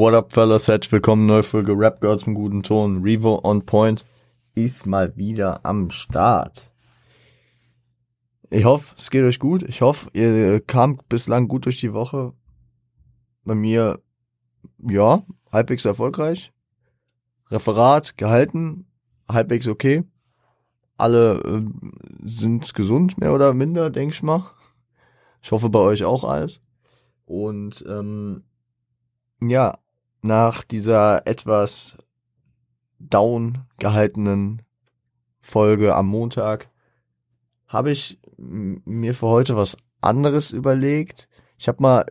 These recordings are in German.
What up, fellas? Herzlich willkommen, neue Folge Rap Girls mit guten Ton. Revo on Point ist mal wieder am Start. Ich hoffe, es geht euch gut. Ich hoffe, ihr kamt bislang gut durch die Woche. Bei mir, ja, halbwegs erfolgreich. Referat gehalten, halbwegs okay. Alle äh, sind gesund, mehr oder minder, denke ich mal. Ich hoffe bei euch auch alles. Und ähm, ja, nach dieser etwas down gehaltenen Folge am Montag habe ich mir für heute was anderes überlegt. Ich habe mal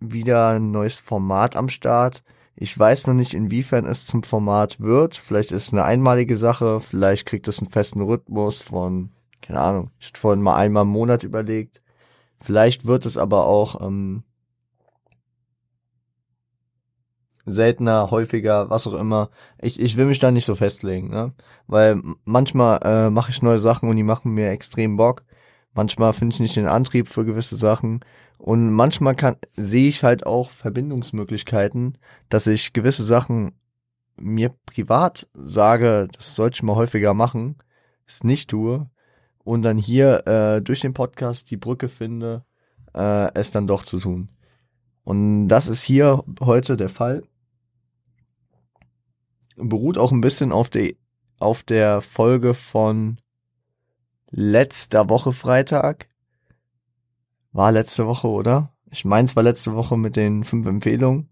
wieder ein neues Format am Start. Ich weiß noch nicht, inwiefern es zum Format wird. Vielleicht ist es eine einmalige Sache, vielleicht kriegt es einen festen Rhythmus von, keine Ahnung, ich hatte vorhin mal einmal im Monat überlegt. Vielleicht wird es aber auch ähm, seltener, häufiger, was auch immer. Ich, ich will mich da nicht so festlegen, ne? Weil manchmal äh, mache ich neue Sachen und die machen mir extrem Bock. Manchmal finde ich nicht den Antrieb für gewisse Sachen. Und manchmal kann sehe ich halt auch Verbindungsmöglichkeiten, dass ich gewisse Sachen mir privat sage, das sollte ich mal häufiger machen, es nicht tue und dann hier äh, durch den Podcast die Brücke finde, äh, es dann doch zu tun. Und das ist hier heute der Fall beruht auch ein bisschen auf der, auf der Folge von letzter Woche Freitag. War letzte Woche, oder? Ich meine, es war letzte Woche mit den fünf Empfehlungen,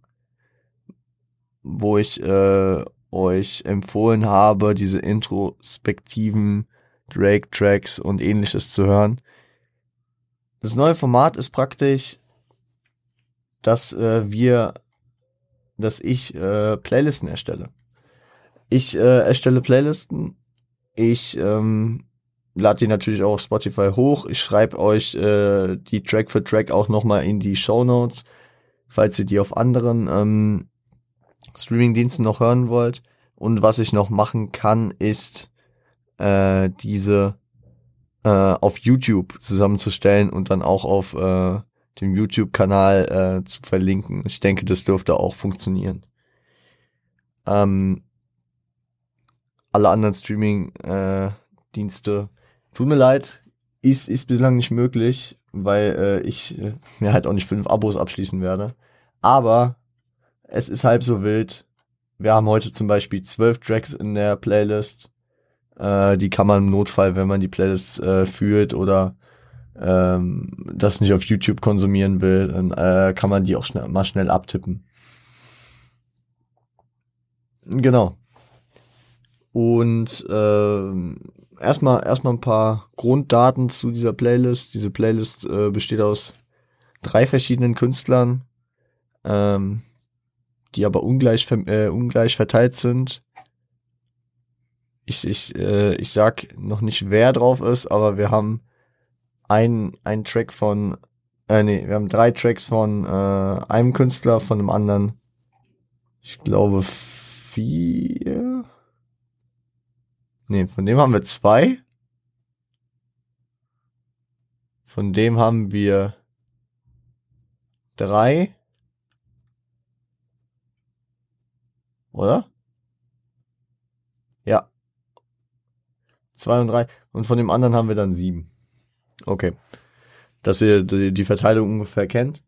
wo ich äh, euch empfohlen habe, diese introspektiven Drake-Tracks und ähnliches zu hören. Das neue Format ist praktisch, dass äh, wir, dass ich äh, Playlisten erstelle. Ich äh, erstelle Playlisten. Ich ähm, lade die natürlich auch auf Spotify hoch. Ich schreibe euch äh, die Track für Track auch nochmal in die Show Notes, falls ihr die auf anderen ähm, Streaming-Diensten noch hören wollt. Und was ich noch machen kann, ist äh, diese äh, auf YouTube zusammenzustellen und dann auch auf äh, dem YouTube-Kanal äh, zu verlinken. Ich denke, das dürfte auch funktionieren. Ähm, alle anderen Streaming-Dienste. Äh, Tut mir leid, ist, ist bislang nicht möglich, weil äh, ich äh, mir halt auch nicht fünf Abos abschließen werde. Aber es ist halb so wild. Wir haben heute zum Beispiel zwölf Tracks in der Playlist. Äh, die kann man im Notfall, wenn man die Playlist äh, fühlt oder ähm, das nicht auf YouTube konsumieren will, dann äh, kann man die auch schnell, mal schnell abtippen. Genau. Und äh, erstmal erstmal ein paar Grunddaten zu dieser Playlist. Diese Playlist äh, besteht aus drei verschiedenen Künstlern, ähm, die aber ungleich äh, ungleich verteilt sind. Ich ich äh, ich sag noch nicht wer drauf ist, aber wir haben ein ein Track von äh, nee, wir haben drei Tracks von äh, einem Künstler, von einem anderen. Ich glaube vier Nee, von dem haben wir zwei. Von dem haben wir drei. Oder? Ja. Zwei und drei. Und von dem anderen haben wir dann sieben. Okay. Dass ihr die Verteilung ungefähr kennt.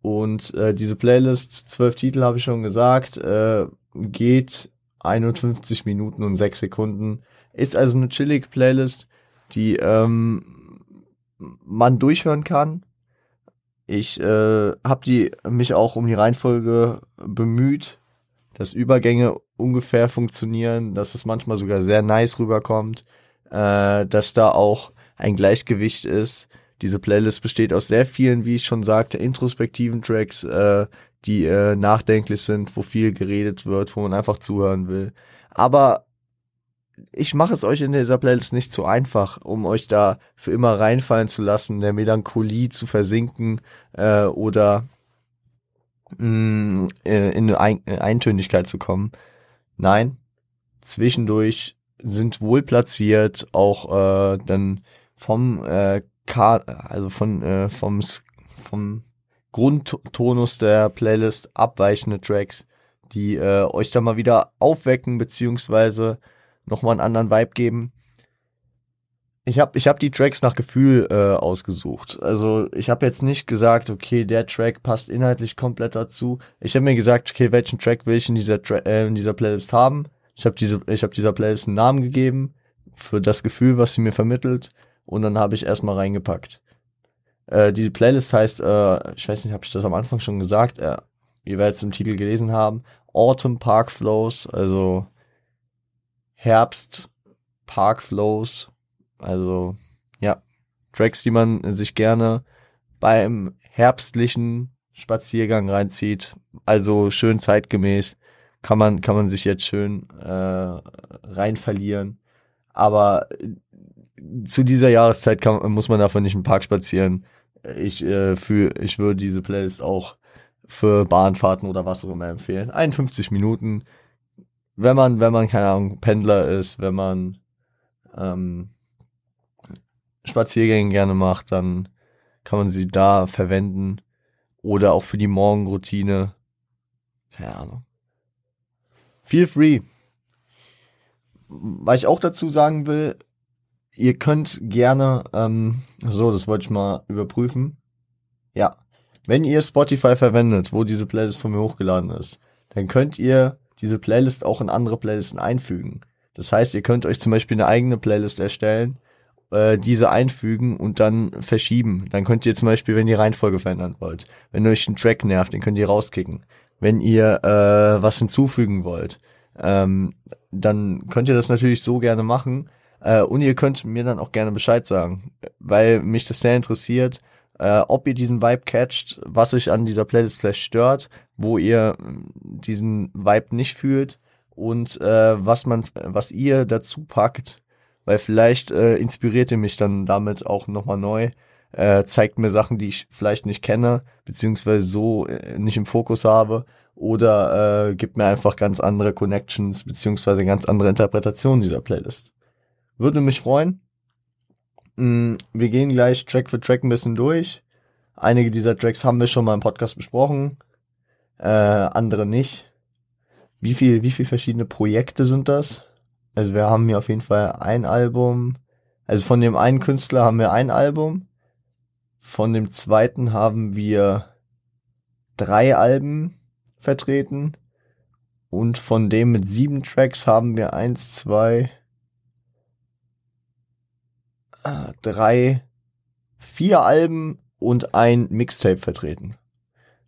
Und äh, diese Playlist, zwölf Titel habe ich schon gesagt, äh, geht 51 Minuten und 6 Sekunden. Ist also eine chillige Playlist, die ähm, man durchhören kann. Ich äh, habe die mich auch um die Reihenfolge bemüht, dass Übergänge ungefähr funktionieren, dass es manchmal sogar sehr nice rüberkommt, äh, dass da auch ein Gleichgewicht ist. Diese Playlist besteht aus sehr vielen, wie ich schon sagte, introspektiven Tracks, äh, die äh, nachdenklich sind, wo viel geredet wird, wo man einfach zuhören will. Aber ich mache es euch in dieser Playlist nicht zu einfach, um euch da für immer reinfallen zu lassen, der Melancholie zu versinken äh, oder mh, mm, äh, in eine Ein Eintönigkeit zu kommen. Nein, zwischendurch sind wohl platziert auch äh, dann vom äh, K also von äh, vom vom Grundtonus der Playlist abweichende Tracks, die äh, euch da mal wieder aufwecken, beziehungsweise nochmal einen anderen Vibe geben. Ich habe ich hab die Tracks nach Gefühl äh, ausgesucht. Also ich habe jetzt nicht gesagt, okay, der Track passt inhaltlich komplett dazu. Ich habe mir gesagt, okay, welchen Track will ich in dieser, Tra äh, in dieser Playlist haben? Ich habe diese, ich habe dieser Playlist einen Namen gegeben für das Gefühl, was sie mir vermittelt, und dann habe ich erstmal reingepackt. Äh, die Playlist heißt, äh, ich weiß nicht, habe ich das am Anfang schon gesagt, äh, ihr werdet es im Titel gelesen haben, Autumn Park Flows, also Herbst Park Flows also ja, Tracks, die man sich gerne beim herbstlichen Spaziergang reinzieht. Also schön zeitgemäß. Kann man, kann man sich jetzt schön äh, rein verlieren. Aber zu dieser Jahreszeit kann, muss man davon nicht im Park spazieren. Ich, äh, für, ich würde diese Playlist auch für Bahnfahrten oder was auch immer empfehlen. 51 Minuten. Wenn man, wenn man, keine Ahnung, Pendler ist, wenn man ähm, Spaziergänge gerne macht, dann kann man sie da verwenden. Oder auch für die Morgenroutine. Keine Ahnung. Feel free. Was ich auch dazu sagen will, ihr könnt gerne, ähm, so, das wollte ich mal überprüfen. Ja. Wenn ihr Spotify verwendet, wo diese Playlist von mir hochgeladen ist, dann könnt ihr diese Playlist auch in andere Playlisten einfügen. Das heißt, ihr könnt euch zum Beispiel eine eigene Playlist erstellen äh, diese einfügen und dann verschieben. Dann könnt ihr zum Beispiel, wenn ihr Reihenfolge verändern wollt, wenn euch ein Track nervt, den könnt ihr rauskicken. Wenn ihr äh, was hinzufügen wollt, ähm, dann könnt ihr das natürlich so gerne machen. Äh, und ihr könnt mir dann auch gerne Bescheid sagen, weil mich das sehr interessiert, äh, ob ihr diesen Vibe catcht, was euch an dieser Playlist vielleicht stört, wo ihr diesen Vibe nicht fühlt und äh, was man, was ihr dazu packt, weil vielleicht äh, inspiriert ihr mich dann damit auch nochmal neu, äh, zeigt mir Sachen, die ich vielleicht nicht kenne, beziehungsweise so äh, nicht im Fokus habe oder äh, gibt mir einfach ganz andere Connections, beziehungsweise ganz andere Interpretationen dieser Playlist. Würde mich freuen. Mm, wir gehen gleich Track für Track ein bisschen durch. Einige dieser Tracks haben wir schon mal im Podcast besprochen, äh, andere nicht. Wie viel, wie viel verschiedene Projekte sind das? Also wir haben hier auf jeden Fall ein Album. Also von dem einen Künstler haben wir ein Album. Von dem zweiten haben wir drei Alben vertreten. Und von dem mit sieben Tracks haben wir eins, zwei, äh, drei, vier Alben und ein Mixtape vertreten.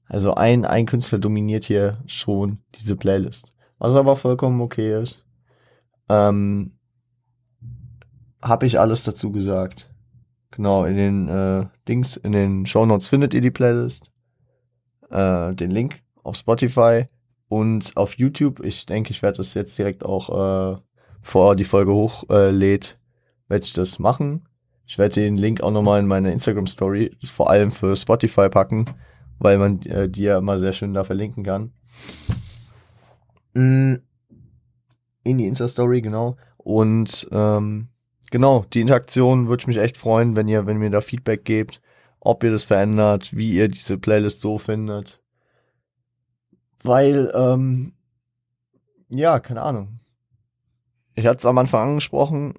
Also ein, ein Künstler dominiert hier schon diese Playlist. Was aber vollkommen okay ist. Ähm, habe ich alles dazu gesagt. Genau, in den äh, Dings, in den Show Notes findet ihr die Playlist. Äh, den Link auf Spotify und auf YouTube. Ich denke, ich werde das jetzt direkt auch, äh, bevor die Folge hochlädt, werde ich das machen. Ich werde den Link auch nochmal in meine Instagram Story, vor allem für Spotify packen, weil man äh, die ja immer sehr schön da verlinken kann. Mm in die Insta-Story, genau. Und ähm, genau, die Interaktion würde ich mich echt freuen, wenn ihr, wenn mir da Feedback gebt, ob ihr das verändert, wie ihr diese Playlist so findet. Weil, ähm, ja, keine Ahnung. Ich hatte es am Anfang angesprochen,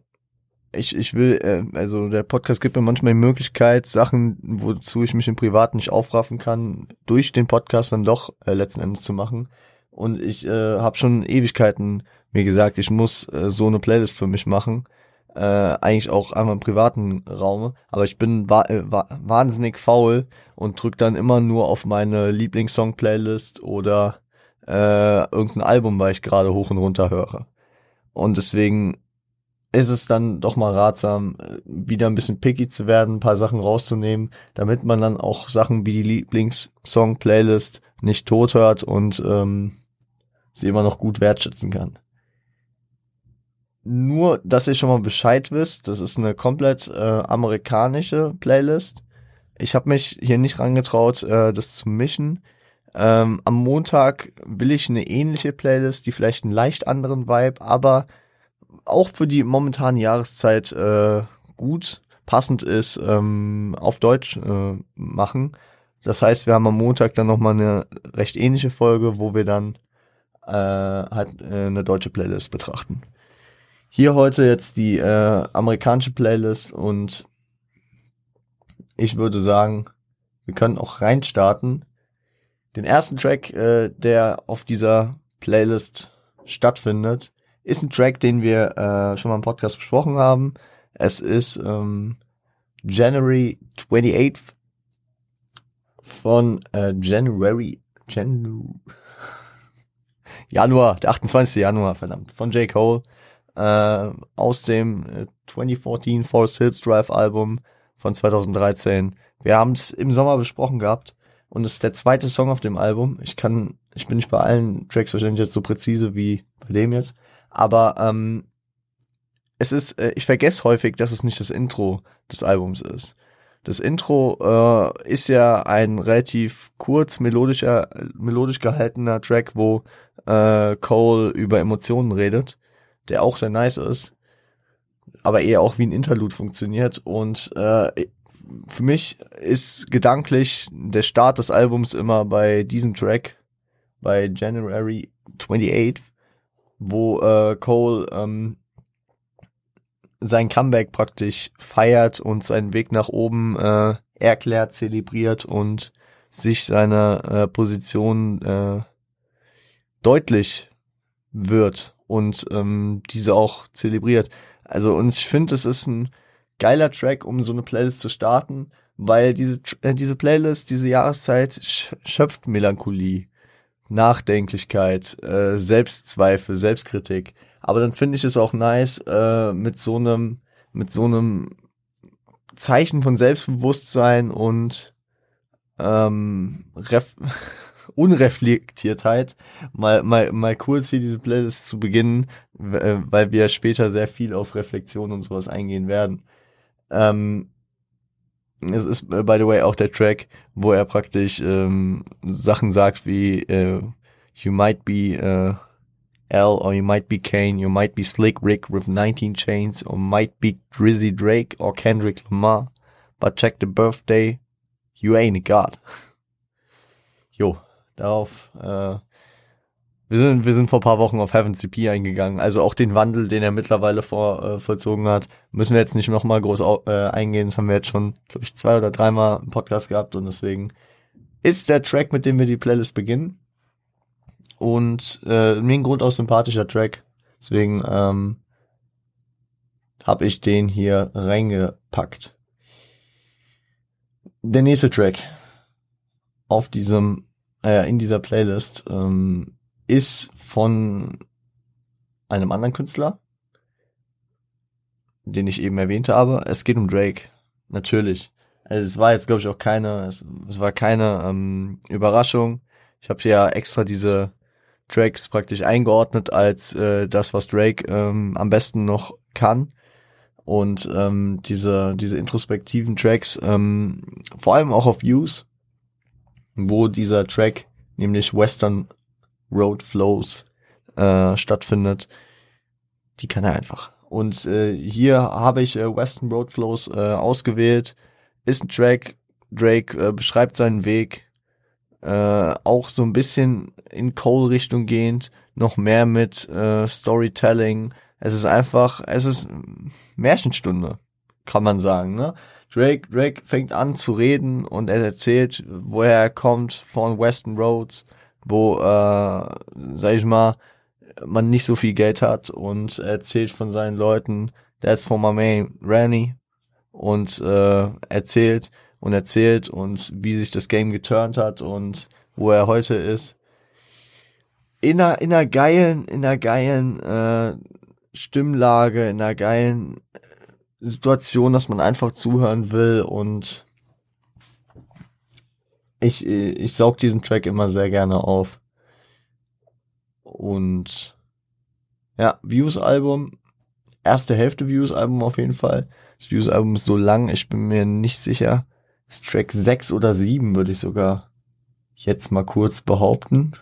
ich, ich will, äh, also der Podcast gibt mir manchmal die Möglichkeit, Sachen, wozu ich mich im Privat nicht aufraffen kann, durch den Podcast dann doch äh, letzten Endes zu machen. Und ich äh, habe schon Ewigkeiten mir gesagt, ich muss äh, so eine Playlist für mich machen. Äh, eigentlich auch einmal im privaten Raum. Aber ich bin wa äh, wa wahnsinnig faul und drück dann immer nur auf meine Lieblingssong-Playlist oder äh, irgendein Album, weil ich gerade hoch und runter höre. Und deswegen ist es dann doch mal ratsam, äh, wieder ein bisschen picky zu werden, ein paar Sachen rauszunehmen, damit man dann auch Sachen wie die Lieblingssong-Playlist nicht tot hört und ähm, sie immer noch gut wertschätzen kann. Nur, dass ihr schon mal Bescheid wisst, das ist eine komplett äh, amerikanische Playlist. Ich habe mich hier nicht rangetraut, äh, das zu mischen. Ähm, am Montag will ich eine ähnliche Playlist, die vielleicht einen leicht anderen Vibe, aber auch für die momentane Jahreszeit äh, gut passend ist, ähm, auf Deutsch äh, machen. Das heißt, wir haben am Montag dann nochmal eine recht ähnliche Folge, wo wir dann äh, halt äh, eine deutsche Playlist betrachten. Hier heute jetzt die äh, amerikanische Playlist und ich würde sagen, wir können auch reinstarten. Den ersten Track, äh, der auf dieser Playlist stattfindet, ist ein Track, den wir äh, schon mal im Podcast besprochen haben. Es ist ähm, January 28th von äh, January Janu Januar, der 28. Januar, verdammt, von J. Cole äh, aus dem äh, 2014 Forest Hills Drive Album von 2013. Wir haben es im Sommer besprochen gehabt und es ist der zweite Song auf dem Album. Ich kann, ich bin nicht bei allen Tracks wahrscheinlich jetzt so präzise wie bei dem jetzt, aber ähm, es ist, äh, ich vergesse häufig, dass es nicht das Intro des Albums ist. Das Intro äh, ist ja ein relativ kurz melodischer, melodisch gehaltener Track, wo äh, Cole über Emotionen redet, der auch sehr nice ist, aber eher auch wie ein Interlude funktioniert. Und äh, für mich ist gedanklich der Start des Albums immer bei diesem Track, bei January 28, wo äh, Cole ähm, sein Comeback praktisch feiert und seinen Weg nach oben äh, erklärt, zelebriert und sich seiner äh, Position äh, deutlich wird und ähm, diese auch zelebriert. Also und ich finde, es ist ein geiler Track, um so eine Playlist zu starten, weil diese äh, diese Playlist, diese Jahreszeit schöpft Melancholie, Nachdenklichkeit, äh, Selbstzweifel, Selbstkritik. Aber dann finde ich es auch nice, äh, mit so einem, mit so einem Zeichen von Selbstbewusstsein und ähm, Ref Unreflektiertheit mal, mal, mal kurz hier diese Playlist zu beginnen, äh, weil wir später sehr viel auf Reflexion und sowas eingehen werden. Ähm, es ist, äh, by the way, auch der Track, wo er praktisch ähm, Sachen sagt wie äh, You might be äh, L, or you might be Kane, you might be Slick Rick with 19 chains, or might be Drizzy Drake or Kendrick Lamar. But check the birthday, you ain't a god. Jo, darauf, äh, wir sind, wir sind vor paar Wochen auf Heaven CP eingegangen. Also auch den Wandel, den er mittlerweile vor, äh, vollzogen hat, müssen wir jetzt nicht nochmal groß äh, eingehen. Das haben wir jetzt schon, glaube ich, zwei oder dreimal im Podcast gehabt und deswegen ist der Track, mit dem wir die Playlist beginnen und äh, mir ein grundaus sympathischer Track. Deswegen ähm, habe ich den hier reingepackt. Der nächste Track auf diesem äh, in dieser Playlist ähm, ist von einem anderen Künstler, den ich eben erwähnt habe. Es geht um Drake, natürlich. Also es war jetzt glaube ich auch keine, es, es war keine ähm, Überraschung. Ich habe ja extra diese Tracks praktisch eingeordnet als äh, das, was Drake ähm, am besten noch kann. Und ähm, diese, diese introspektiven Tracks, ähm, vor allem auch auf Views, wo dieser Track, nämlich Western Road Flows, äh, stattfindet, die kann er einfach. Und äh, hier habe ich äh, Western Road Flows äh, ausgewählt. Ist ein Track, Drake äh, beschreibt seinen Weg, äh, auch so ein bisschen in Cole-Richtung gehend, noch mehr mit äh, Storytelling. Es ist einfach, es ist Märchenstunde, kann man sagen. Ne? Drake, Drake fängt an zu reden und er erzählt, woher er kommt von Western Roads, wo, äh, sag ich mal, man nicht so viel Geld hat und er erzählt von seinen Leuten, that's for my man Ranny und äh, erzählt, und erzählt und wie sich das Game geturnt hat und wo er heute ist. In einer, in einer geilen, in einer geilen äh, Stimmlage, in einer geilen äh, Situation, dass man einfach zuhören will und ich, ich saug diesen Track immer sehr gerne auf. Und ja, Views-Album, erste Hälfte Views-Album auf jeden Fall. Das Views-Album ist so lang, ich bin mir nicht sicher. Das Track 6 oder 7 würde ich sogar jetzt mal kurz behaupten.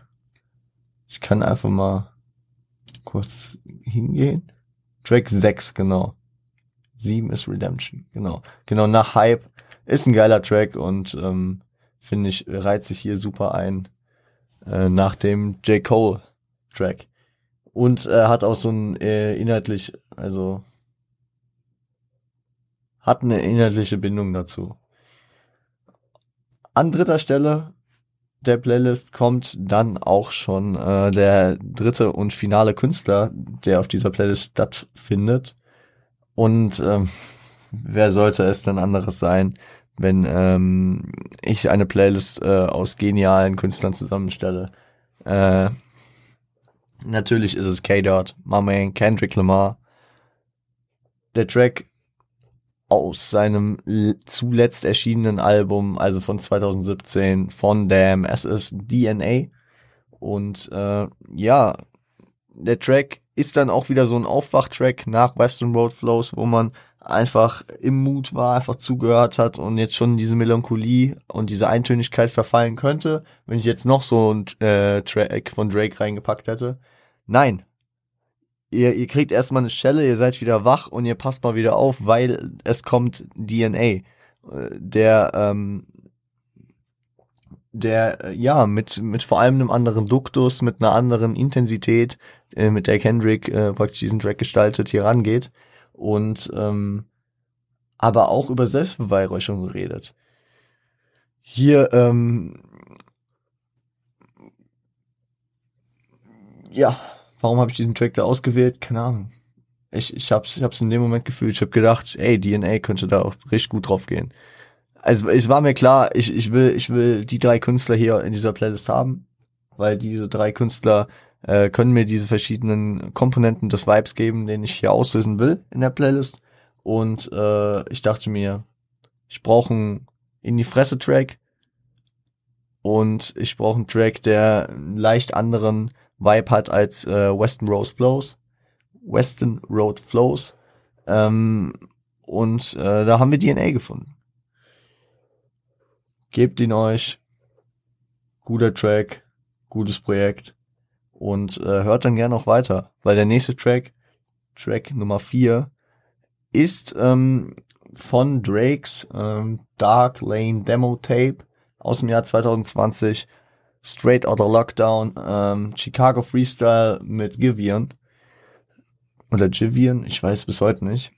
Ich kann einfach mal kurz hingehen. Track 6, genau. 7 ist Redemption, genau. Genau, nach Hype ist ein geiler Track und ähm, finde ich, reiht sich hier super ein äh, nach dem J. Cole Track. Und er hat auch so ein äh, inhaltlich, also hat eine inhaltliche Bindung dazu. An dritter Stelle der Playlist kommt dann auch schon äh, der dritte und finale Künstler, der auf dieser Playlist stattfindet. Und ähm, wer sollte es denn anderes sein, wenn ähm, ich eine Playlist äh, aus genialen Künstlern zusammenstelle? Äh, natürlich ist es K-Dot, My Man, Kendrick Lamar. Der Track aus seinem zuletzt erschienenen Album, also von 2017, von Damn, es ist DNA. Und äh, ja, der Track ist dann auch wieder so ein Aufwachtrack nach Western Road Flows, wo man einfach im Mut war, einfach zugehört hat und jetzt schon diese Melancholie und diese Eintönigkeit verfallen könnte, wenn ich jetzt noch so ein äh, Track von Drake reingepackt hätte. Nein. Ihr, ihr kriegt erstmal eine Schelle, ihr seid wieder wach und ihr passt mal wieder auf, weil es kommt DNA, äh, der ähm, der äh, ja mit mit vor allem einem anderen Duktus, mit einer anderen Intensität, äh, mit der Kendrick äh, praktisch diesen Track gestaltet, hier rangeht und ähm, aber auch über Selbstbeweihräuchung geredet. Hier ähm, ja, warum habe ich diesen Track da ausgewählt? Keine Ahnung. Ich, ich hab's, ich hab's in dem Moment gefühlt. Ich habe gedacht, ey, DNA könnte da auch richtig gut drauf gehen also es war mir klar, ich, ich will, ich will die drei Künstler hier in dieser Playlist haben, weil diese drei Künstler äh, können mir diese verschiedenen Komponenten des Vibes geben, den ich hier auslösen will in der Playlist. Und äh, ich dachte mir, ich brauche einen in die Fresse Track und ich brauche einen Track, der einen leicht anderen Vibe hat als äh, Western Road Flows. Western Road Flows. Ähm, und äh, da haben wir DNA gefunden. Gebt ihn euch. Guter Track, gutes Projekt. Und äh, hört dann gerne noch weiter, weil der nächste Track, Track Nummer 4, ist ähm, von Drakes ähm, Dark Lane Demo Tape aus dem Jahr 2020. Straight Outta Lockdown, ähm, Chicago Freestyle mit Givian. Oder Givian, ich weiß bis heute nicht.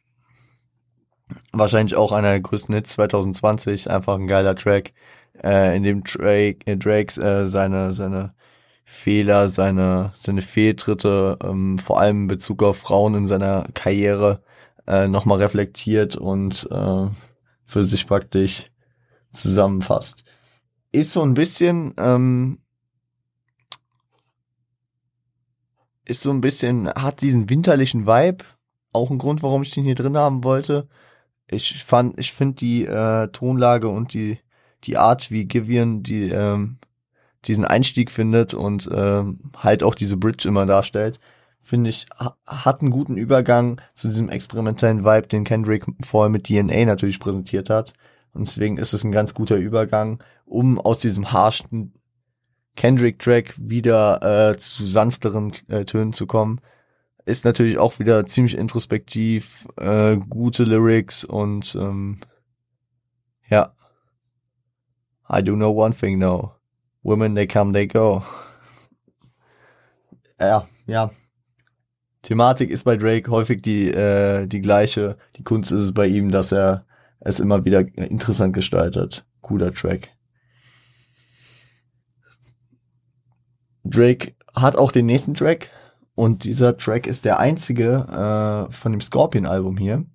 Wahrscheinlich auch einer der größten Hits 2020, einfach ein geiler Track, äh, in dem Drake, äh, Drakes äh, seine, seine Fehler, seine, seine Fehltritte, ähm, vor allem in Bezug auf Frauen in seiner Karriere, äh, nochmal reflektiert und äh, für sich praktisch zusammenfasst. Ist so ein bisschen, ähm, ist so ein bisschen, hat diesen winterlichen Vibe, auch ein Grund, warum ich den hier drin haben wollte ich fand, ich finde die äh, Tonlage und die die Art, wie Givian die ähm, diesen Einstieg findet und ähm, halt auch diese Bridge immer darstellt, finde ich, ha hat einen guten Übergang zu diesem experimentellen Vibe, den Kendrick vorher mit DNA natürlich präsentiert hat. Und deswegen ist es ein ganz guter Übergang, um aus diesem harschen Kendrick-Track wieder äh, zu sanfteren äh, Tönen zu kommen ist natürlich auch wieder ziemlich introspektiv, äh, gute Lyrics und ähm, ja. I do know one thing now. Women, they come, they go. ja, ja. Thematik ist bei Drake häufig die, äh, die gleiche. Die Kunst ist es bei ihm, dass er es immer wieder interessant gestaltet. Cooler Track. Drake hat auch den nächsten Track, und dieser Track ist der einzige äh, von dem Scorpion-Album hier.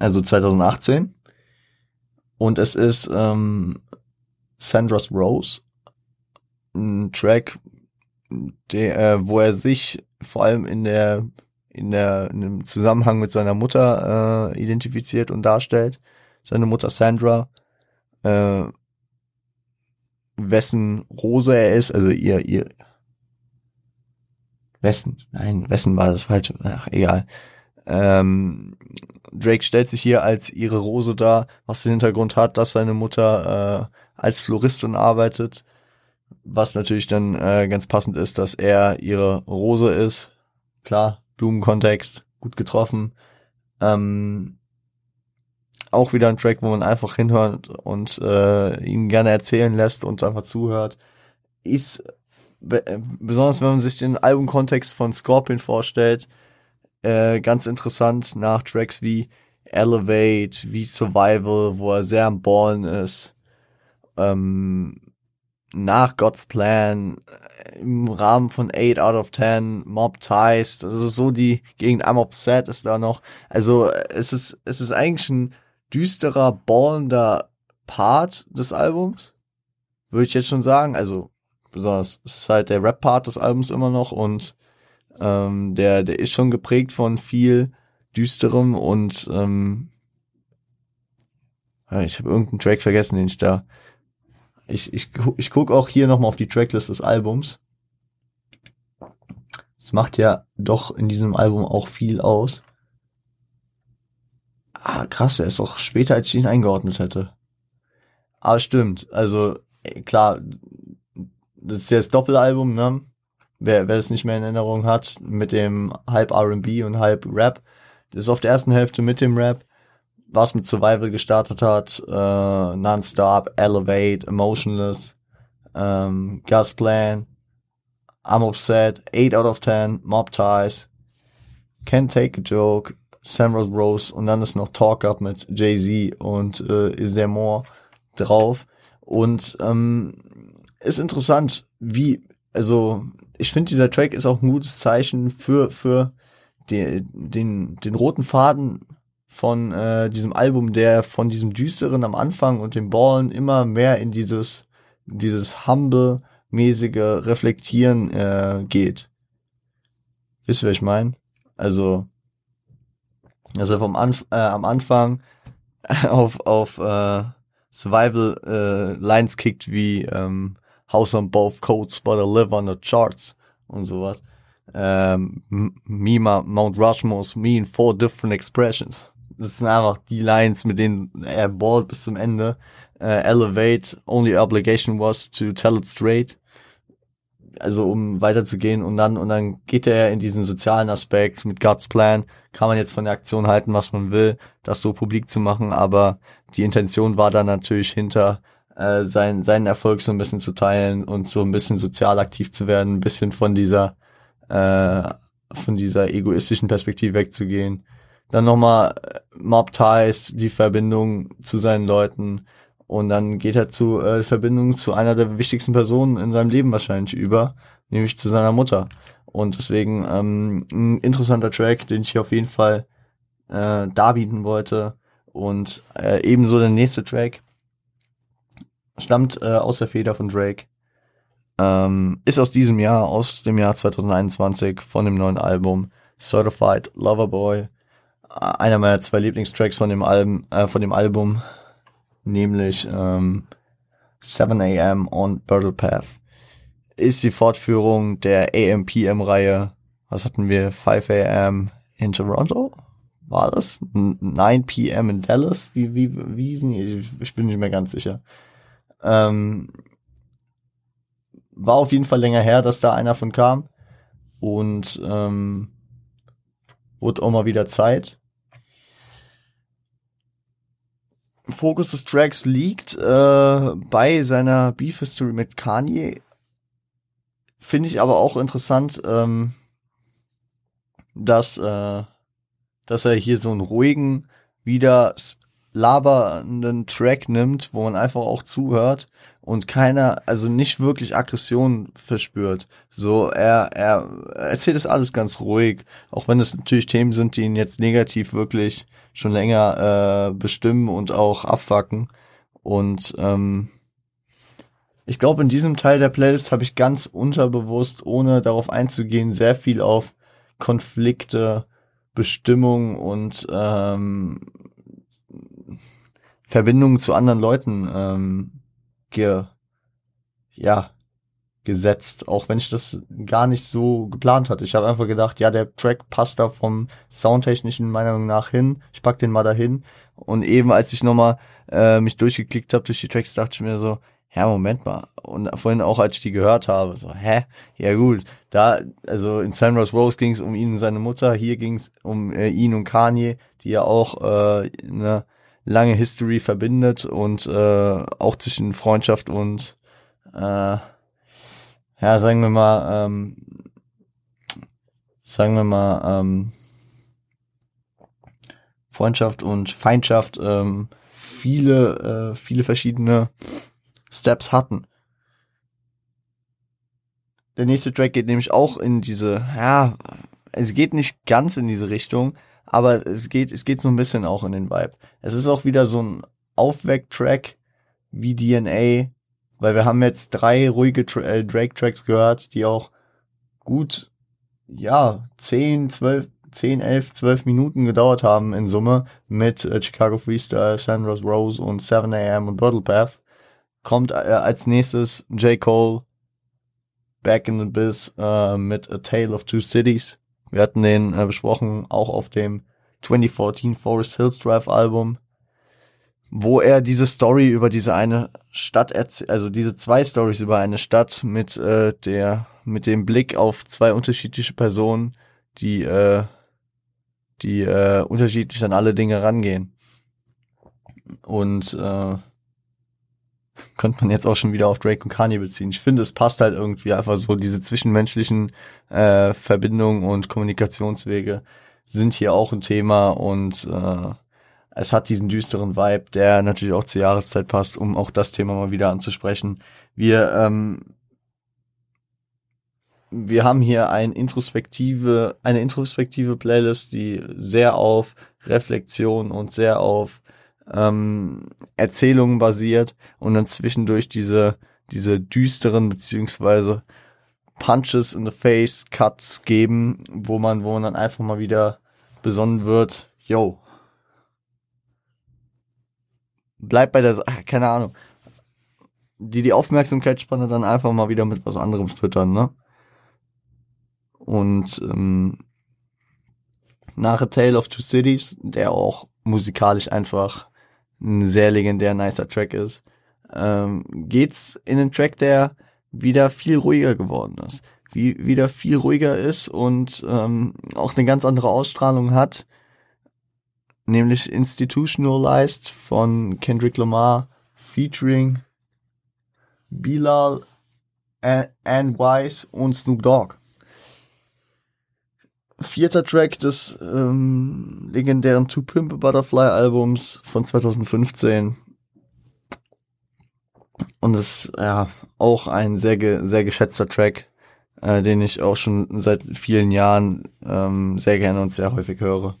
Also 2018. Und es ist ähm, Sandra's Rose. Ein Track, der, äh, wo er sich vor allem in der in der in dem Zusammenhang mit seiner Mutter äh, identifiziert und darstellt. Seine Mutter Sandra, äh, wessen Rose er ist, also ihr ihr Wessen? Nein, Wessen war das falsch? Ach, egal. Ähm, Drake stellt sich hier als ihre Rose dar, was den Hintergrund hat, dass seine Mutter äh, als Floristin arbeitet, was natürlich dann äh, ganz passend ist, dass er ihre Rose ist. Klar, Blumenkontext, gut getroffen. Ähm, auch wieder ein Track, wo man einfach hinhört und äh, ihn gerne erzählen lässt und einfach zuhört. Ist äh, besonders wenn man sich den Albumkontext von Scorpion vorstellt, äh, ganz interessant nach Tracks wie Elevate, wie Survival, wo er sehr am Ballen ist. Ähm, nach God's Plan, äh, im Rahmen von 8 out of 10, Mob Ties, das ist so die Gegend, I'm Upset ist da noch. Also es ist, es ist eigentlich ein düsterer, ballender Part des Albums, würde ich jetzt schon sagen. Also besonders, es ist halt der Rap-Part des Albums immer noch und ähm, der, der ist schon geprägt von viel düsterem und ähm, ich habe irgendeinen Track vergessen, den ich da ich, ich, ich guck auch hier nochmal auf die Tracklist des Albums. Es macht ja doch in diesem Album auch viel aus. Ah, krass, er ist auch später, als ich ihn eingeordnet hätte. Aber stimmt, also klar, das ist ja das Doppelalbum, ne? Wer, wer das nicht mehr in Erinnerung hat, mit dem halb R&B und halb Rap. Das ist auf der ersten Hälfte mit dem Rap was mit Survival gestartet hat, äh, Nonstop, Elevate, Emotionless, ähm, Gus Plan, I'm Upset, 8 out of 10, Mob Ties, Can't Take a Joke, Samuel Rose und dann ist noch Talk Up mit Jay-Z und äh, Is There More drauf. Und ähm, ist interessant, wie, also ich finde, dieser Track ist auch ein gutes Zeichen für, für den, den, den roten Faden von äh, diesem Album, der von diesem düsteren am Anfang und dem Ballen immer mehr in dieses dieses humble mäßige Reflektieren äh, geht. Wisst ihr, was ich meine? Also also vom Anf äh, am Anfang auf auf äh, Survival äh, Lines kickt wie ähm, House on both coats but I live on the charts und sowas. Ähm, Mima Mount Rushmore's me in four different expressions. Das sind einfach die Lines, mit denen er ballt bis zum Ende. Uh, elevate, only obligation was to tell it straight. Also um weiterzugehen und dann und dann geht er in diesen sozialen Aspekt mit God's Plan. Kann man jetzt von der Aktion halten, was man will, das so publik zu machen, aber die Intention war dann natürlich hinter äh, sein, seinen Erfolg so ein bisschen zu teilen und so ein bisschen sozial aktiv zu werden, ein bisschen von dieser äh, von dieser egoistischen Perspektive wegzugehen dann nochmal äh, Mob Ties, die Verbindung zu seinen Leuten und dann geht er zu äh, Verbindung zu einer der wichtigsten Personen in seinem Leben wahrscheinlich über, nämlich zu seiner Mutter. Und deswegen ähm, ein interessanter Track, den ich hier auf jeden Fall äh, darbieten wollte. Und äh, ebenso der nächste Track stammt äh, aus der Feder von Drake. Ähm, ist aus diesem Jahr, aus dem Jahr 2021 von dem neuen Album Certified Loverboy einer meiner zwei Lieblingstracks von dem Album, äh, von dem Album, nämlich ähm, 7 AM on Birtle Path. Ist die Fortführung der AM-PM-Reihe. Was hatten wir? 5 AM in Toronto? War das? 9 PM in Dallas? Wie, wie, wie hießen die? Ich bin nicht mehr ganz sicher. Ähm, war auf jeden Fall länger her, dass da einer von kam. Und ähm, wurde auch mal wieder Zeit. Fokus des Tracks liegt äh, bei seiner Beef History mit Kanye. Finde ich aber auch interessant, ähm, dass, äh, dass er hier so einen ruhigen, wieder labernden Track nimmt, wo man einfach auch zuhört und keiner, also nicht wirklich Aggression verspürt. So, er, er erzählt das alles ganz ruhig, auch wenn es natürlich Themen sind, die ihn jetzt negativ wirklich schon länger äh, bestimmen und auch abfacken. Und ähm, ich glaube, in diesem Teil der Playlist habe ich ganz unterbewusst, ohne darauf einzugehen, sehr viel auf Konflikte, Bestimmung und ähm, Verbindungen zu anderen Leuten ähm, ge, ja, gesetzt, auch wenn ich das gar nicht so geplant hatte. Ich habe einfach gedacht, ja, der Track passt da vom soundtechnischen Meinung nach hin. Ich pack den mal dahin. Und eben als ich nochmal äh, mich durchgeklickt habe durch die Tracks, dachte ich mir so, ja, Moment mal. Und vorhin auch, als ich die gehört habe, so, hä? Ja gut, da, also in Sunrise Rose ging es um ihn und seine Mutter, hier ging es um äh, ihn und Kanye, die ja auch äh, ne, lange History verbindet und äh, auch zwischen Freundschaft und äh, ja, sagen wir mal, ähm, sagen wir mal, ähm, Freundschaft und Feindschaft ähm, viele, äh, viele verschiedene Steps hatten. Der nächste Track geht nämlich auch in diese, ja, es geht nicht ganz in diese Richtung, aber es geht, es geht so ein bisschen auch in den Vibe. Es ist auch wieder so ein Aufweck-Track wie DNA, weil wir haben jetzt drei ruhige Tra äh, Drake-Tracks gehört, die auch gut, ja, 10, 12, 10, 11, 12 Minuten gedauert haben in Summe mit äh, Chicago Freestyle, Sandra's Rose und 7am und Bottle Path. Kommt äh, als nächstes J. Cole Back in the Biz äh, mit A Tale of Two Cities. Wir hatten den äh, besprochen, auch auf dem 2014 Forest Hills Drive Album, wo er diese Story über diese eine Stadt erzählt, also diese zwei Stories über eine Stadt mit äh, der mit dem Blick auf zwei unterschiedliche Personen, die äh, die äh, unterschiedlich an alle Dinge rangehen. Und äh, könnte man jetzt auch schon wieder auf Drake und Kanye beziehen. Ich finde, es passt halt irgendwie einfach so, diese zwischenmenschlichen äh, Verbindungen und Kommunikationswege sind hier auch ein Thema und äh, es hat diesen düsteren Vibe, der natürlich auch zur Jahreszeit passt, um auch das Thema mal wieder anzusprechen. Wir ähm, wir haben hier ein introspektive, eine introspektive Playlist, die sehr auf Reflexion und sehr auf ähm, Erzählungen basiert und dann zwischendurch diese, diese düsteren beziehungsweise Punches in the Face Cuts geben, wo man, wo man dann einfach mal wieder besonnen wird, yo, bleib bei der, keine Ahnung, die die Aufmerksamkeitsspanne dann einfach mal wieder mit was anderem füttern, ne? Und ähm, nach A Tale of Two Cities, der auch musikalisch einfach ein sehr legendär nicer Track ist, ähm, geht's in einen Track, der wieder viel ruhiger geworden ist. Wie, wieder viel ruhiger ist und ähm, auch eine ganz andere Ausstrahlung hat. Nämlich Institutionalized von Kendrick Lamar featuring Bilal, Ann Wise und Snoop Dogg vierter Track des ähm, legendären To Pimp Butterfly Albums von 2015. Und es ist ja auch ein sehr, ge sehr geschätzter Track, äh, den ich auch schon seit vielen Jahren ähm, sehr gerne und sehr häufig höre.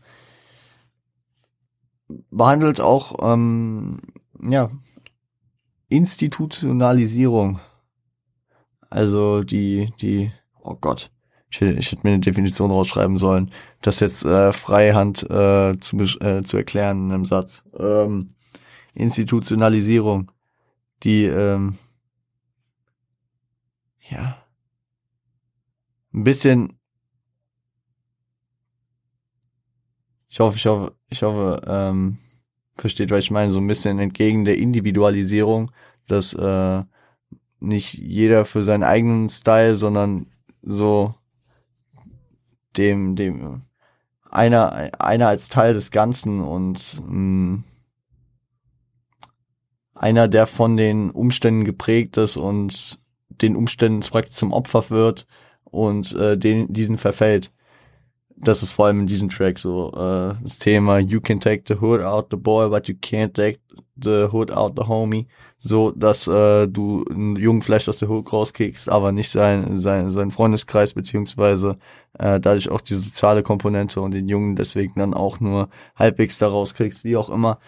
Behandelt auch ähm, ja Institutionalisierung. Also die, die, oh Gott, ich, ich hätte mir eine Definition rausschreiben sollen, das jetzt äh, Freihand äh, zu, äh, zu erklären in einem Satz. Ähm, Institutionalisierung, die ähm, ja ein bisschen ich hoffe, ich hoffe, ich hoffe, ähm, versteht, was ich meine, so ein bisschen entgegen der Individualisierung, dass äh, nicht jeder für seinen eigenen Style, sondern so dem, dem, einer, einer als Teil des Ganzen und mh, mm, einer, der von den Umständen geprägt ist und den Umständen praktisch zum Opfer wird und äh, den, diesen verfällt. Das ist vor allem in diesem Track so äh, das Thema You can take the hood out the boy, but you can't take the hood out the homie so dass äh, du einen Jungen vielleicht aus der Hook rauskickst, aber nicht sein, sein, sein Freundeskreis, beziehungsweise äh, dadurch auch die soziale Komponente und den Jungen deswegen dann auch nur halbwegs da rauskriegst, wie auch immer.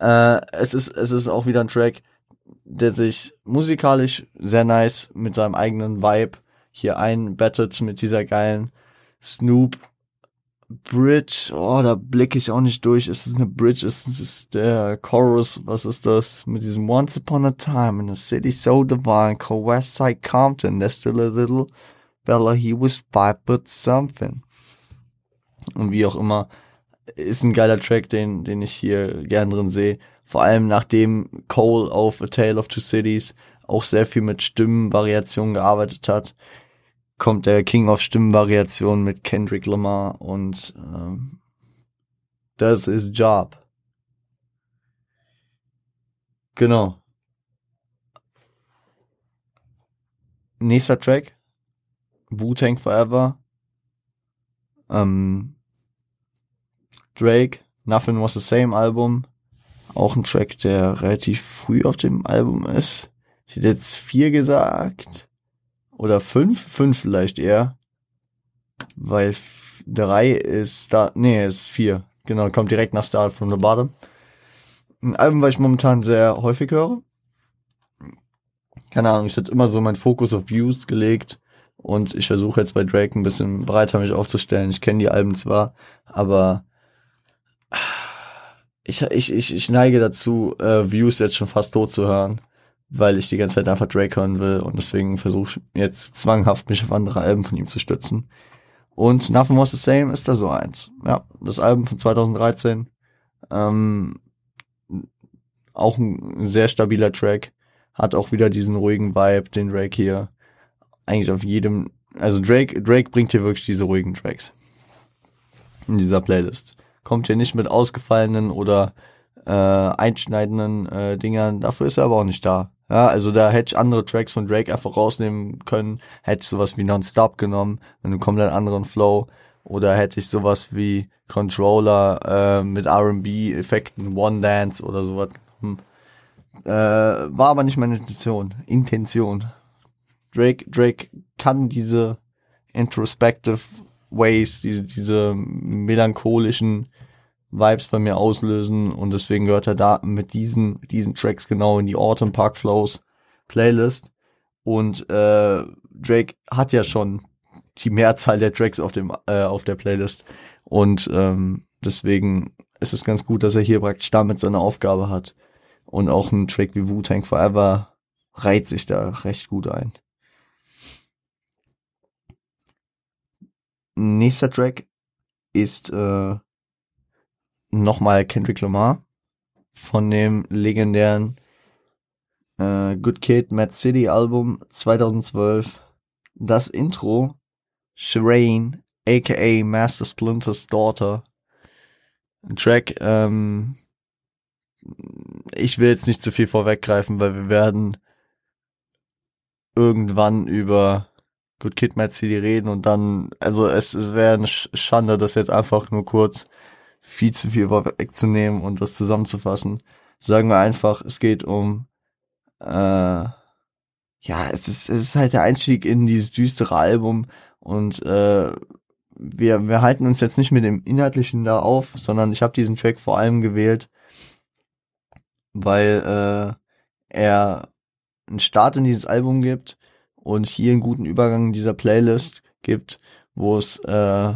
Äh, es ist, es ist auch wieder ein Track, der sich musikalisch sehr nice mit seinem eigenen Vibe hier einbettet mit dieser geilen Snoop Bridge, oh, da blicke ich auch nicht durch. Ist es eine Bridge? Ist es der Chorus? Was ist das? Mit diesem Once upon a time in a city so divine, called Westside Compton, there's still a little fella, he was five but something. Und wie auch immer, ist ein geiler Track, den, den ich hier gern drin sehe. Vor allem nachdem Cole auf A Tale of Two Cities auch sehr viel mit Stimmenvariationen gearbeitet hat kommt der King of Stimmenvariation mit Kendrick Lamar und ähm, das ist Job. Genau. Nächster Track. Wu-Tang Forever. Ähm, Drake, Nothing Was the Same Album. Auch ein Track, der relativ früh auf dem Album ist. Ich hätte jetzt vier gesagt. Oder fünf? Fünf vielleicht eher. Weil drei ist da, nee, ist vier. Genau, kommt direkt nach Start from the Bottom. Ein Album, was ich momentan sehr häufig höre. Keine Ahnung, ich hatte immer so meinen Fokus auf Views gelegt und ich versuche jetzt bei Drake ein bisschen breiter mich aufzustellen. Ich kenne die Alben zwar, aber ich, ich, ich, ich neige dazu, äh, Views jetzt schon fast tot zu hören, weil ich die ganze Zeit einfach Drake hören will und deswegen versuche ich jetzt zwanghaft mich auf andere Alben von ihm zu stützen. Und Nothing Was the Same ist da so eins. Ja, das Album von 2013. Ähm, auch ein sehr stabiler Track. Hat auch wieder diesen ruhigen Vibe, den Drake hier eigentlich auf jedem, also Drake, Drake bringt hier wirklich diese ruhigen Tracks. In dieser Playlist. Kommt hier nicht mit ausgefallenen oder äh, einschneidenden äh, Dingern. Dafür ist er aber auch nicht da. Ja, also da hätte ich andere Tracks von Drake einfach rausnehmen können. Hätte ich sowas wie Non-Stop genommen, mit einem komplett anderen Flow. Oder hätte ich sowas wie Controller äh, mit R&B-Effekten, One Dance oder sowas. Hm. Äh, war aber nicht meine Intention. Intention. Drake, Drake kann diese introspective Ways, diese, diese melancholischen Vibes bei mir auslösen und deswegen gehört er da mit diesen, diesen Tracks genau in die Autumn Park Flows Playlist. Und äh, Drake hat ja schon die Mehrzahl der Tracks auf dem äh, auf der Playlist und ähm, deswegen ist es ganz gut, dass er hier praktisch damit seine Aufgabe hat und auch ein Track wie Wu-Tang Forever reiht sich da recht gut ein. Nächster Track ist äh, nochmal Kendrick Lamar von dem legendären äh, Good Kid, Mad City Album 2012. Das Intro, Shireen, aka Master Splinter's Daughter. Ein Track, ähm, ich will jetzt nicht zu viel vorweggreifen, weil wir werden irgendwann über Good Kid, Mad City reden und dann, also es, es wäre eine Schande, das jetzt einfach nur kurz viel zu viel wegzunehmen und das zusammenzufassen. Sagen wir einfach, es geht um, äh, ja, es ist, es ist halt der Einstieg in dieses düstere Album und äh, wir, wir halten uns jetzt nicht mit dem Inhaltlichen da auf, sondern ich habe diesen Track vor allem gewählt, weil äh, er einen Start in dieses Album gibt und hier einen guten Übergang in dieser Playlist gibt, wo es äh,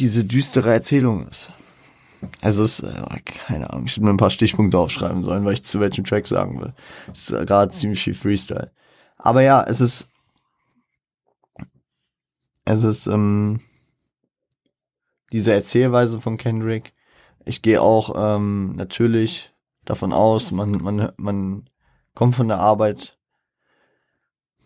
diese düstere Erzählung ist. Also es ist, äh, keine Ahnung, ich hätte mir ein paar Stichpunkte aufschreiben sollen, weil ich zu welchem Track sagen will. Es ist gerade ziemlich viel Freestyle. Aber ja, es ist, es ist, ähm, diese Erzählweise von Kendrick. Ich gehe auch ähm, natürlich davon aus, man, man, man kommt von der Arbeit,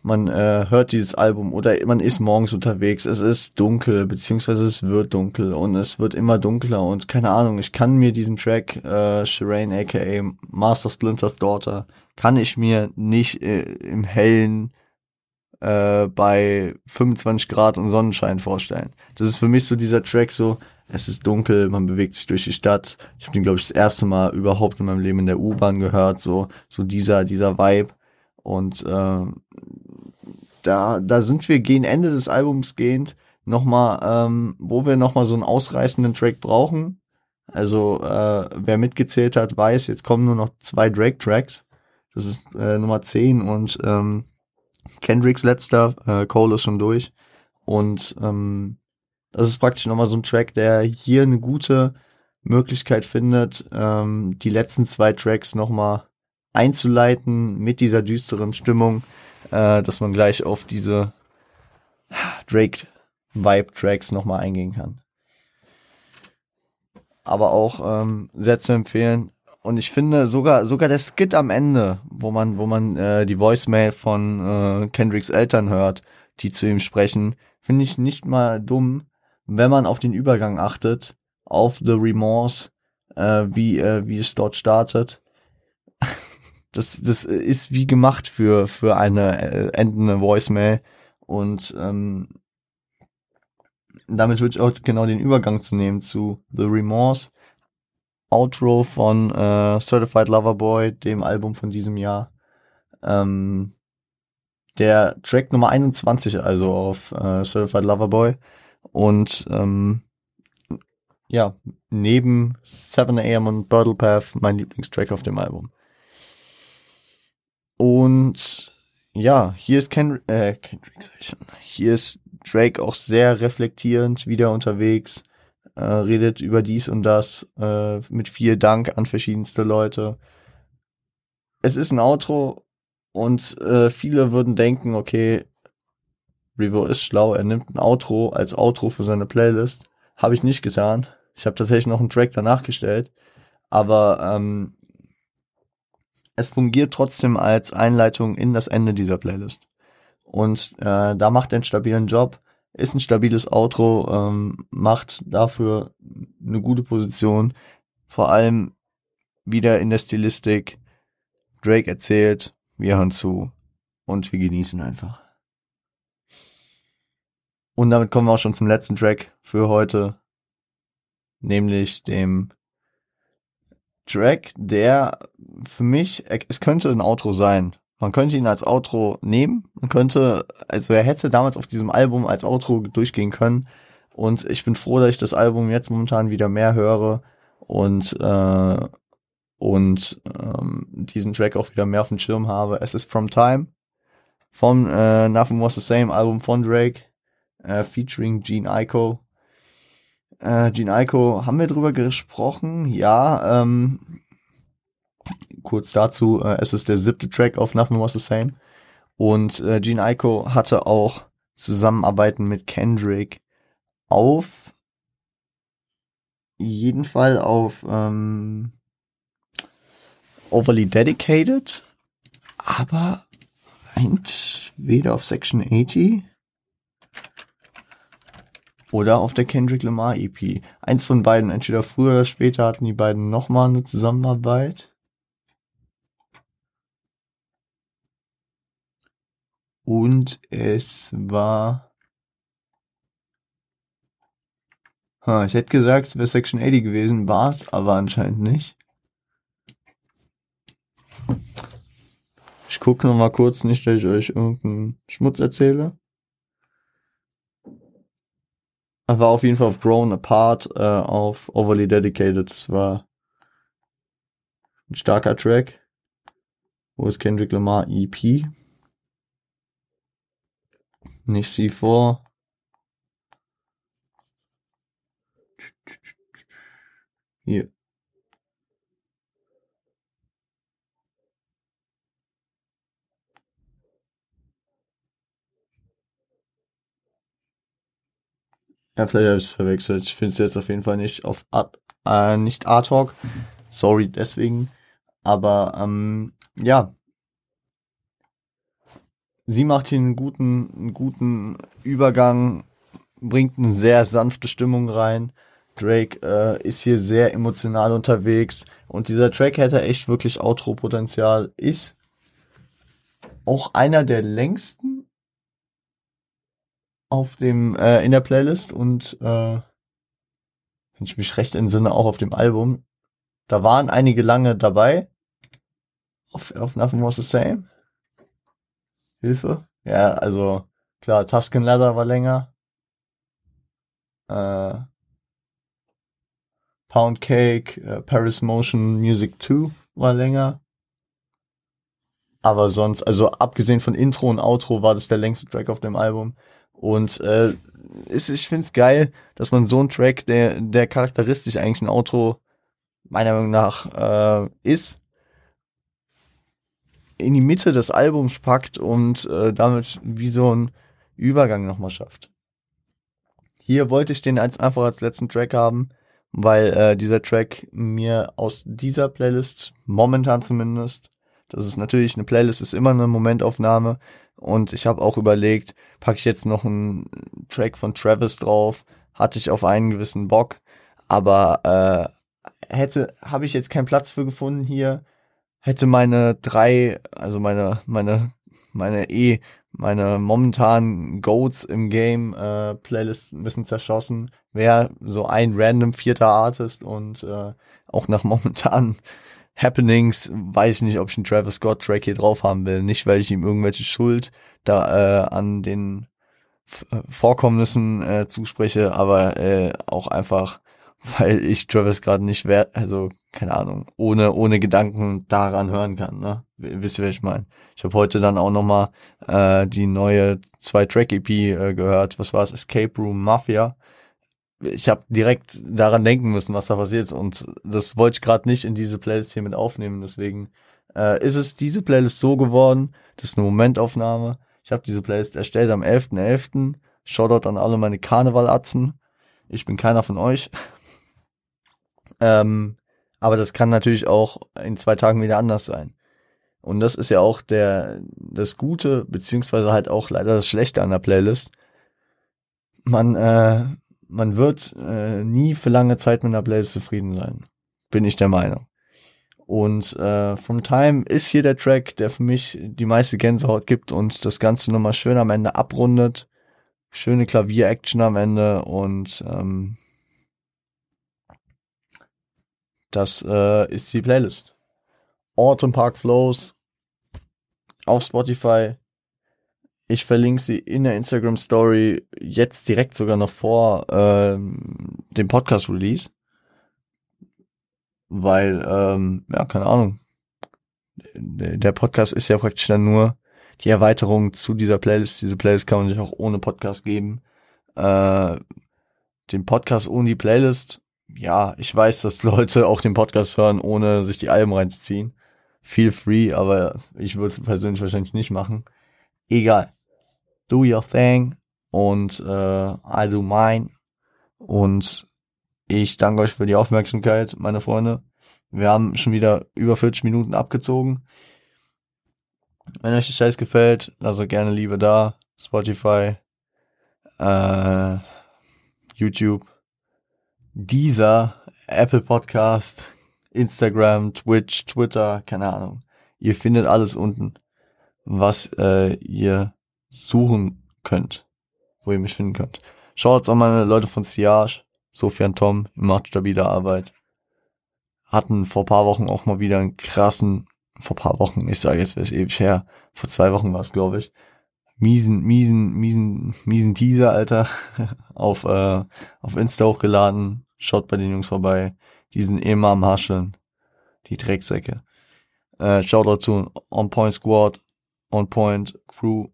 man äh, hört dieses Album oder man ist morgens unterwegs, es ist dunkel, beziehungsweise es wird dunkel und es wird immer dunkler und keine Ahnung, ich kann mir diesen Track, äh, Shireen aka Master Splinter's Daughter, kann ich mir nicht äh, im hellen äh, bei 25 Grad und Sonnenschein vorstellen. Das ist für mich so dieser Track so, es ist dunkel, man bewegt sich durch die Stadt. Ich habe den, glaube ich, das erste Mal überhaupt in meinem Leben in der U-Bahn gehört, so, so dieser, dieser Vibe. Und äh, da, da sind wir gegen Ende des Albums gehend nochmal, ähm, wo wir nochmal so einen ausreißenden Track brauchen. Also, äh, wer mitgezählt hat, weiß, jetzt kommen nur noch zwei Drake-Tracks. Das ist äh, Nummer 10 und ähm, Kendricks letzter, äh, Cole ist schon durch. Und ähm, das ist praktisch nochmal so ein Track, der hier eine gute Möglichkeit findet, ähm, die letzten zwei Tracks nochmal einzuleiten mit dieser düsteren Stimmung, äh, dass man gleich auf diese Drake-Vibe-Tracks nochmal eingehen kann. Aber auch ähm, sehr zu empfehlen. Und ich finde sogar sogar der Skit am Ende, wo man wo man äh, die Voicemail von äh, Kendricks Eltern hört, die zu ihm sprechen, finde ich nicht mal dumm, wenn man auf den Übergang achtet, auf The Remorse äh, wie, äh, wie es dort startet. das, das ist wie gemacht für, für eine äh, endende Voicemail. Und ähm, damit würde ich auch genau den Übergang zu nehmen zu The Remorse. Outro von äh, Certified Lover Boy, dem Album von diesem Jahr. Ähm, der Track Nummer 21 also auf äh, Certified Lover Boy. Und ähm, ja, neben 7 AM und Bottle Path mein Lieblingstrack auf dem Album. Und ja, hier ist Ken äh, Kendrick, hier ist Drake auch sehr reflektierend wieder unterwegs, äh, redet über dies und das äh, mit viel Dank an verschiedenste Leute. Es ist ein Outro und äh, viele würden denken, okay, Revo ist schlau, er nimmt ein Outro als Outro für seine Playlist. Habe ich nicht getan. Ich habe tatsächlich noch einen Track danach gestellt. Aber ähm, es fungiert trotzdem als Einleitung in das Ende dieser Playlist. Und äh, da macht er einen stabilen Job, ist ein stabiles Outro, ähm, macht dafür eine gute Position. Vor allem wieder in der Stilistik. Drake erzählt, wir hören zu und wir genießen einfach. Und damit kommen wir auch schon zum letzten Track für heute, nämlich dem Track, der für mich, es könnte ein Outro sein. Man könnte ihn als Outro nehmen. Man könnte, also er hätte damals auf diesem Album als Outro durchgehen können. Und ich bin froh, dass ich das Album jetzt momentan wieder mehr höre und äh, und ähm, diesen Track auch wieder mehr auf dem Schirm habe. Es ist From Time vom äh, Nothing Was the Same Album von Drake äh, featuring Gene Ico. Äh, Gene Ico, haben wir drüber gesprochen? Ja, ähm, kurz dazu, äh, es ist der siebte Track auf Nothing Was the Same. Und äh, Gene Ico hatte auch Zusammenarbeiten mit Kendrick auf jeden Fall auf ähm, overly dedicated, aber entweder auf Section 80 oder auf der Kendrick Lamar EP. Eins von beiden, entweder früher oder später hatten die beiden nochmal eine Zusammenarbeit. Und es war. Ha, ich hätte gesagt, es wäre Section 80 gewesen, war es aber anscheinend nicht. Ich gucke noch mal kurz, nicht, dass ich euch irgendeinen Schmutz erzähle. Er war auf jeden Fall auf Grown Apart, äh, auf Overly Dedicated. Das war ein starker Track. Wo ist Kendrick Lamar EP? Nicht C4. Hier. Ja, vielleicht habe ich es verwechselt. Ich finde es jetzt auf jeden Fall nicht auf Art, äh, nicht Art Talk. Sorry deswegen. Aber ähm, ja. Sie macht hier einen guten, einen guten Übergang, bringt eine sehr sanfte Stimmung rein. Drake äh, ist hier sehr emotional unterwegs und dieser Track hätte echt wirklich Outro-Potenzial. Ist auch einer der längsten auf dem äh, in der Playlist und äh, wenn ich mich recht entsinne auch auf dem Album. Da waren einige lange dabei. Auf, auf Nothing Was the Same. Hilfe. Ja, also klar, Tuscan Leather war länger. Äh, Pound Cake, äh, Paris Motion Music 2 war länger. Aber sonst, also abgesehen von Intro und Outro war das der längste Track auf dem Album. Und äh, ist, ich finde es geil, dass man so einen Track, der, der charakteristisch eigentlich ein Outro meiner Meinung nach äh, ist, in die Mitte des Albums packt und äh, damit wie so ein Übergang nochmal schafft. Hier wollte ich den als einfach als letzten Track haben, weil äh, dieser Track mir aus dieser Playlist, momentan zumindest, das ist natürlich eine Playlist, ist immer eine Momentaufnahme, und ich habe auch überlegt, packe ich jetzt noch einen Track von Travis drauf. Hatte ich auf einen gewissen Bock. Aber äh, hätte, habe ich jetzt keinen Platz für gefunden hier, hätte meine drei, also meine, meine, meine eh, meine momentanen Goats im Game äh, Playlist ein bisschen zerschossen. Wäre so ein random vierter Artist und äh, auch nach momentanen Happenings weiß ich nicht, ob ich einen Travis Scott Track hier drauf haben will. Nicht, weil ich ihm irgendwelche Schuld da äh, an den äh, Vorkommnissen äh, zuspreche, aber äh, auch einfach, weil ich Travis gerade nicht wert, also keine Ahnung, ohne ohne Gedanken daran hören kann. Ne? Wisst ihr, was ich meine? Ich habe heute dann auch noch mal äh, die neue zwei Track EP äh, gehört. Was war es? Escape Room Mafia. Ich habe direkt daran denken müssen, was da passiert ist und das wollte ich gerade nicht in diese Playlist hier mit aufnehmen. Deswegen äh, ist es diese Playlist so geworden. Das ist eine Momentaufnahme ich habe diese Playlist erstellt am 11.11. .11. Shoutout an alle meine Karnevalatzen. Ich bin keiner von euch. ähm, aber das kann natürlich auch in zwei Tagen wieder anders sein. Und das ist ja auch der, das Gute, beziehungsweise halt auch leider das Schlechte an der Playlist. Man, äh, man wird äh, nie für lange Zeit mit einer Playlist zufrieden sein. Bin ich der Meinung. Und äh, From Time ist hier der Track, der für mich die meiste Gänsehaut gibt und das Ganze nochmal schön am Ende abrundet. Schöne Klavier-Action am Ende und ähm, das äh, ist die Playlist. Autumn Park Flows auf Spotify. Ich verlinke sie in der Instagram Story jetzt direkt sogar noch vor ähm, dem Podcast Release weil, ähm, ja, keine Ahnung. Der Podcast ist ja praktisch dann nur die Erweiterung zu dieser Playlist. Diese Playlist kann man sich auch ohne Podcast geben. Äh, den Podcast ohne die Playlist, ja, ich weiß, dass Leute auch den Podcast hören, ohne sich die Alben reinzuziehen. Feel free, aber ich würde es persönlich wahrscheinlich nicht machen. Egal. Do your thing und äh, I do mine. Und ich danke euch für die Aufmerksamkeit, meine Freunde. Wir haben schon wieder über 40 Minuten abgezogen. Wenn euch der Scheiß gefällt, lasst gerne Liebe da. Spotify, äh, YouTube, dieser Apple Podcast, Instagram, Twitch, Twitter, keine Ahnung. Ihr findet alles unten, was äh, ihr suchen könnt, wo ihr mich finden könnt. Schaut auch meine Leute von Siage. Sofian Tom macht stabile Arbeit. Hatten vor paar Wochen auch mal wieder einen krassen, vor paar Wochen, ich sage jetzt, ist ewig her, vor zwei Wochen war es, glaube ich, miesen, miesen, miesen, miesen Teaser, Alter, auf, äh, auf Insta hochgeladen. Schaut bei den Jungs vorbei. Die sind immer am Hascheln. Die Drecksäcke. Äh, Shoutout zu On Point Squad, On Point Crew,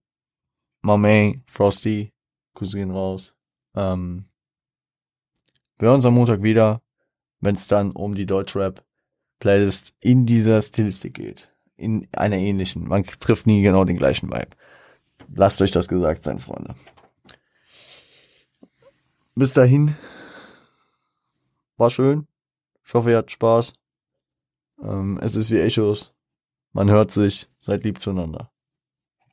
My Frosty, Cousin raus. Ähm, wir hören uns am Montag wieder, wenn es dann um die Deutschrap-Playlist in dieser Stilistik geht. In einer ähnlichen. Man trifft nie genau den gleichen Vibe. Lasst euch das gesagt sein, Freunde. Bis dahin. War schön. Ich hoffe, ihr habt Spaß. Ähm, es ist wie Echos. Man hört sich. Seid lieb zueinander.